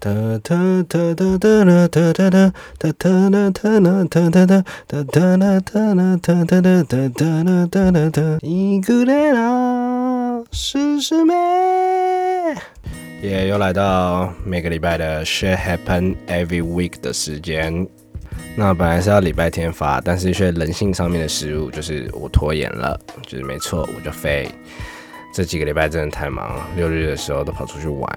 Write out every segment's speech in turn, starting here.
哒哒哒哒哒啦哒哒哒哒哒啦哒啦哒哒哒哒哒啦哒啦哒哒哒哒哒啦哒啦哒。伊古雷拉是师妹，也又来到每个礼拜的 Share Happen Every Week 的时间。那本来是要礼拜天发，但是却人性上面的失误，就是我拖延了，就是没错，我就飞。这几个礼拜真的太忙了，六日的时候都跑出去玩。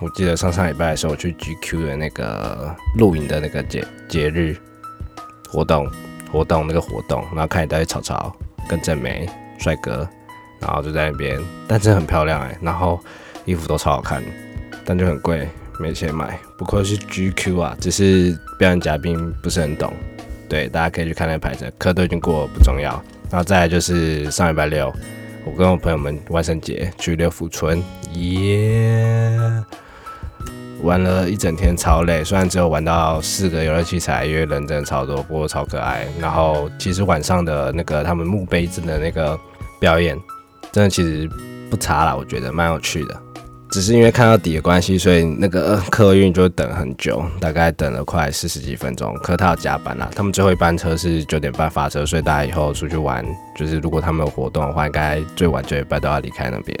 我记得上上礼拜的时候，我去 GQ 的那个露营的那个节节日活动活动那个活动，然后看一大堆草草跟正梅帅哥，然后就在那边，但真的很漂亮哎，然后衣服都超好看，但就很贵，没钱买。不愧是 GQ 啊，只是表演嘉宾不是很懂。对，大家可以去看那个牌子，课都已经过了，不重要。然后再来就是上礼拜六，我跟我朋友们万圣节去六福村，耶！玩了一整天，超累。虽然只有玩到四个游乐器材，因为人真的超多，不过超可爱。然后其实晚上的那个他们木杯子的那个表演，真的其实不差啦，我觉得蛮有趣的。只是因为看到底的关系，所以那个客运就等很久，大概等了快四十几分钟。可他要加班啦，他们最后一班车是九点半发车，所以大家以后出去玩，就是如果他们有活动的话，应该最晚九点半都要离开那边。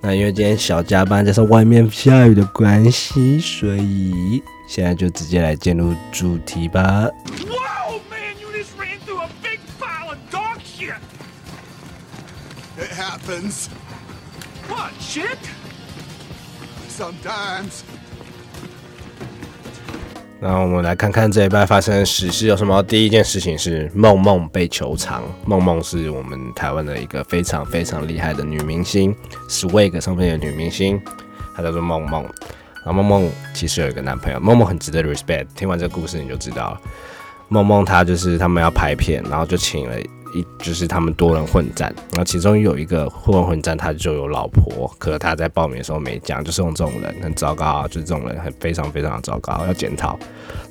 那因为今天小加班，加上外面下雨的关系，所以现在就直接来进入主题吧。Whoa, man, you just ran through a big pile of dog shit! It happens What, shit? sometimes. 那我们来看看这一拜发生的史事有什么。第一件事情是梦梦被球场。梦梦是我们台湾的一个非常非常厉害的女明星，Swag 上面的女明星，她叫做梦梦。然后梦梦其实有一个男朋友，梦梦很值得 respect。听完这个故事你就知道了，梦梦她就是他们要拍片，然后就请了。一就是他们多人混战，然后其中有一个混混战，他就有老婆，可他在报名的时候没讲，就是用这种人很糟糕啊，就是这种人很非常非常的糟糕，要检讨。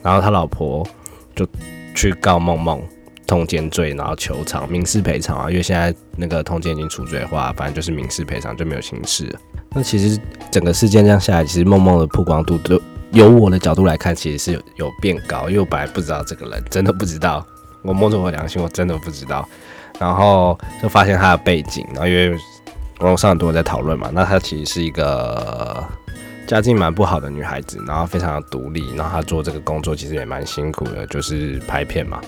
然后他老婆就去告梦梦通奸罪，然后求偿民事赔偿啊，因为现在那个通奸已经除罪化，反正就是民事赔偿就没有刑事了。那其实整个事件这样下来，其实梦梦的曝光度，就由我的角度来看，其实是有有变高，因为我本来不知道这个人，真的不知道。我摸着我良心，我真的不知道。然后就发现他的背景，然后因为网络上很多人在讨论嘛，那她其实是一个家境蛮不好的女孩子，然后非常的独立，然后她做这个工作其实也蛮辛苦的，就是拍片嘛。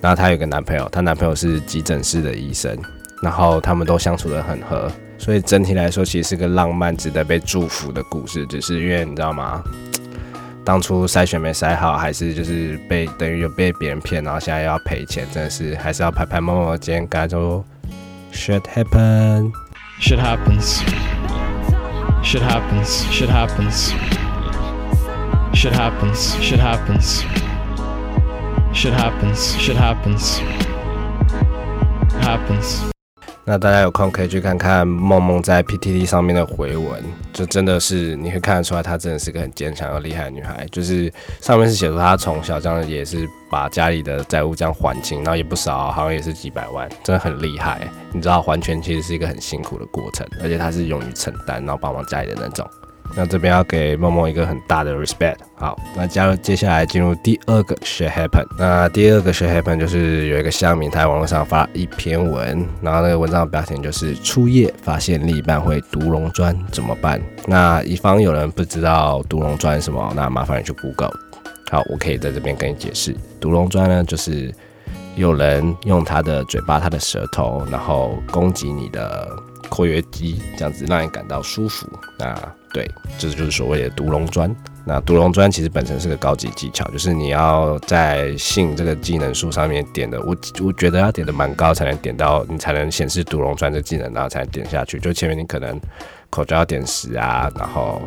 然后她有个男朋友，她男朋友是急诊室的医生，然后他们都相处的很和，所以整体来说其实是个浪漫、值得被祝福的故事。只是因为你知道吗？当初筛选没筛好，还是就是被等于有被别人骗，然后现在又要赔钱，真的是还是要拍拍摸摸肩，跟他说 shit happen。Shit happens. Shit happens. Shit happens. Shit happens. Shit happens. Shit happens. Shit happens. Happens. 那大家有空可以去看看梦梦在 PTT 上面的回文，就真的是你会看得出来，她真的是个很坚强又厉害的女孩。就是上面是写出她从小这样也是把家里的债务这样还清，然后也不少，好像也是几百万，真的很厉害。你知道还钱其实是一个很辛苦的过程，而且她是勇于承担，然后帮忙家里的那种。那这边要给梦梦一个很大的 respect。好，那加入接下来进入第二个 shit happen。那第二个 shit happen 就是有一个乡民他在网络上发一篇文，然后那个文章的标题就是初夜发现另一半会毒龙砖怎么办？那以防有人不知道毒龙砖什么，那麻烦你去 Google。好，我可以在这边跟你解释，毒龙砖呢就是有人用他的嘴巴、他的舌头，然后攻击你的括约肌，这样子让你感到舒服。那对，这就是所谓的毒龙砖。那毒龙砖其实本身是个高级技巧，就是你要在性这个技能树上面点的，我我觉得要点的蛮高才能点到，你才能显示毒龙砖这技能，然后才能点下去。就前面你可能口交要点十啊，然后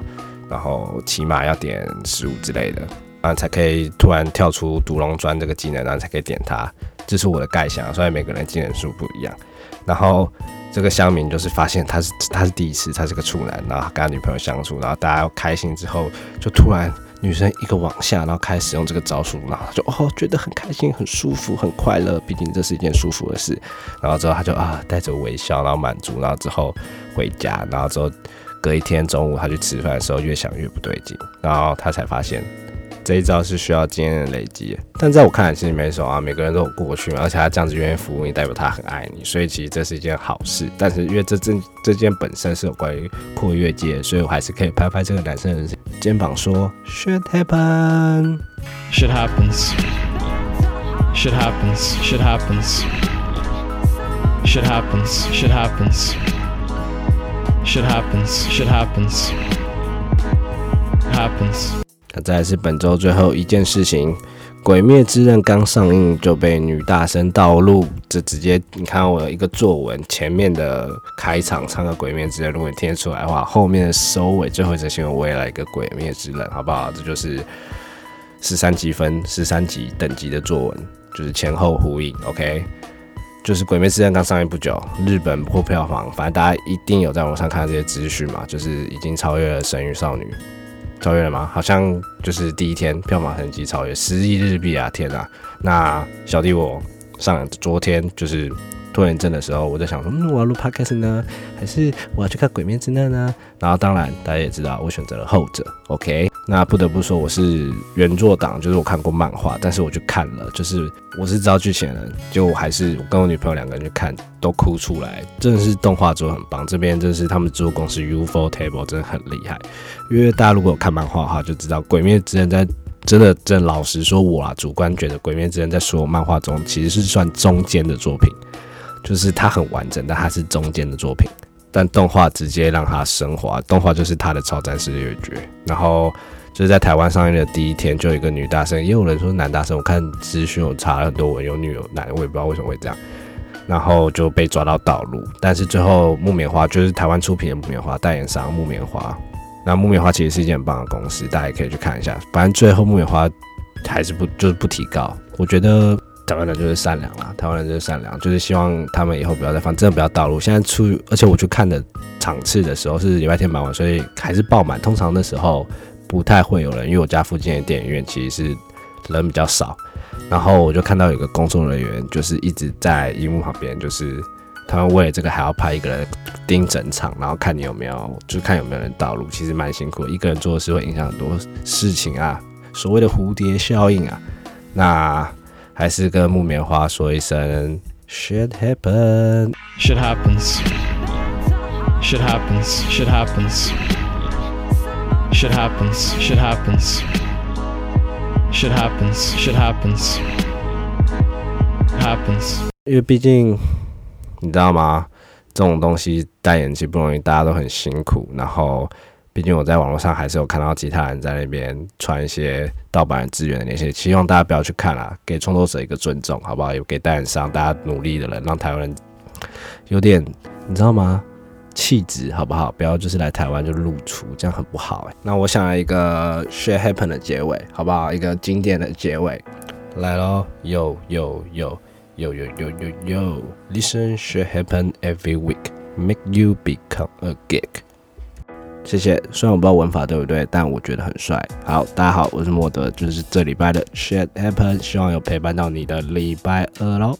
然后起码要点十五之类的，啊才可以突然跳出毒龙砖这个技能，然后才可以点它。这是我的概想，虽然每个人技能数不一样。然后这个乡民就是发现他是他是第一次，他是个处男，然后跟他女朋友相处，然后大家开心之后，就突然女生一个往下，然后开始用这个招数，然后就哦觉得很开心、很舒服、很快乐，毕竟这是一件舒服的事。然后之后他就啊带着微笑，然后满足，然后之后回家，然后之后隔一天中午他去吃饭的时候，越想越不对劲，然后他才发现这一招是需要经验的累积。但在我看来，其实没什么啊，每个人都有过去嘛，而且他这样子愿意服务你，代表他很爱你，所以其实这是一件好事。但是因为这这这件本身是有关于扩越界，所以我还是可以拍拍这个男生的肩膀说，Shit happen。Shit happens. Shit happens. Shit happens. Shit happens. Shit happens. Shit happens. Shit happens. Happens. 再是本周最后一件事情，《鬼灭之刃》刚上映就被女大生盗录，这直接你看我有一个作文前面的开场唱个《鬼灭之刃》，如果你听得出来的话，后面的收尾最后一则新闻我也来一个《鬼灭之刃》，好不好？这就是十三级分、十三级等级的作文，就是前后呼应，OK。就是《鬼灭之刃》刚上映不久，日本破票房，反正大家一定有在网上看到这些资讯嘛，就是已经超越了《神与少女》，超越了吗？好像就是第一天票房成绩超越十亿日币啊！天啊！那小弟我上昨天就是拖延症的时候，我在想说，嗯，我要录 podcast 呢，还是我要去看《鬼灭之刃》呢？然后当然大家也知道，我选择了后者。OK，那不得不说我是原作党，就是我看过漫画，但是我去看了，就是我是知道剧情的人，就还是我跟我女朋友两个人去看，都哭出来，真的是动画做得很棒。这边真的是他们制作公司 UFO Table 真的很厉害，因为大家如果有看漫画的话，就知道《鬼灭之刃》在真的真的老实说，我啊主观觉得《鬼灭之刃》在所有漫画中其实是算中间的作品，就是它很完整，但它是中间的作品。但动画直接让它升华，动画就是它的超战士乐绝。然后就是在台湾上映的第一天，就有一个女大生，也有人说男大生。我看资讯我查了很多文，有女有男，我也不知道为什么会这样。然后就被抓到道路，但是最后木棉花就是台湾出品的木棉花代言商木棉花。那木棉花其实是一件很棒的公司，大家也可以去看一下。反正最后木棉花还是不就是不提高，我觉得台湾人就是善良啦，台湾人就是善良，就是希望他们以后不要再放，真的不要道路。现在出，而且我去看的场次的时候是礼拜天傍晚，所以还是爆满。通常那时候不太会有人，因为我家附近的电影院其实是人比较少。然后我就看到有个工作人员，就是一直在荧幕旁边，就是他们为了这个还要派一个人盯整场，然后看你有没有，就看有没有人道路，其实蛮辛苦的。一个人做事会影响很多事情啊，所谓的蝴蝶效应啊。那还是跟木棉花说一声，shit happen。Shit happens. Shit happens. Shit happens. Shit happens. Shit happens. Shit happens. Shit happens. Happens. 因为毕竟你知道吗？这种东西戴眼镜不容易，大家都很辛苦。然后，毕竟我在网络上还是有看到其他人在那边传一些盗版资源的那些，希望大家不要去看啦，给创作者一个尊重，好不好？也给代言商，大家努力的人，让台湾人有点你知道吗？气质好不好？不要就是来台湾就露出，这样很不好哎、那我想要一个 shit happen 的结尾，好不好？一个经典的结尾，来咯 yo yo yo yo yo yo yo yo listen shit happen every week make you become a geek。谢谢，虽然我不知道文法对不对，但我觉得很帅。好，大家好，我是莫德，就是这礼拜的 shit happen，希望有陪伴到你的礼拜二喽。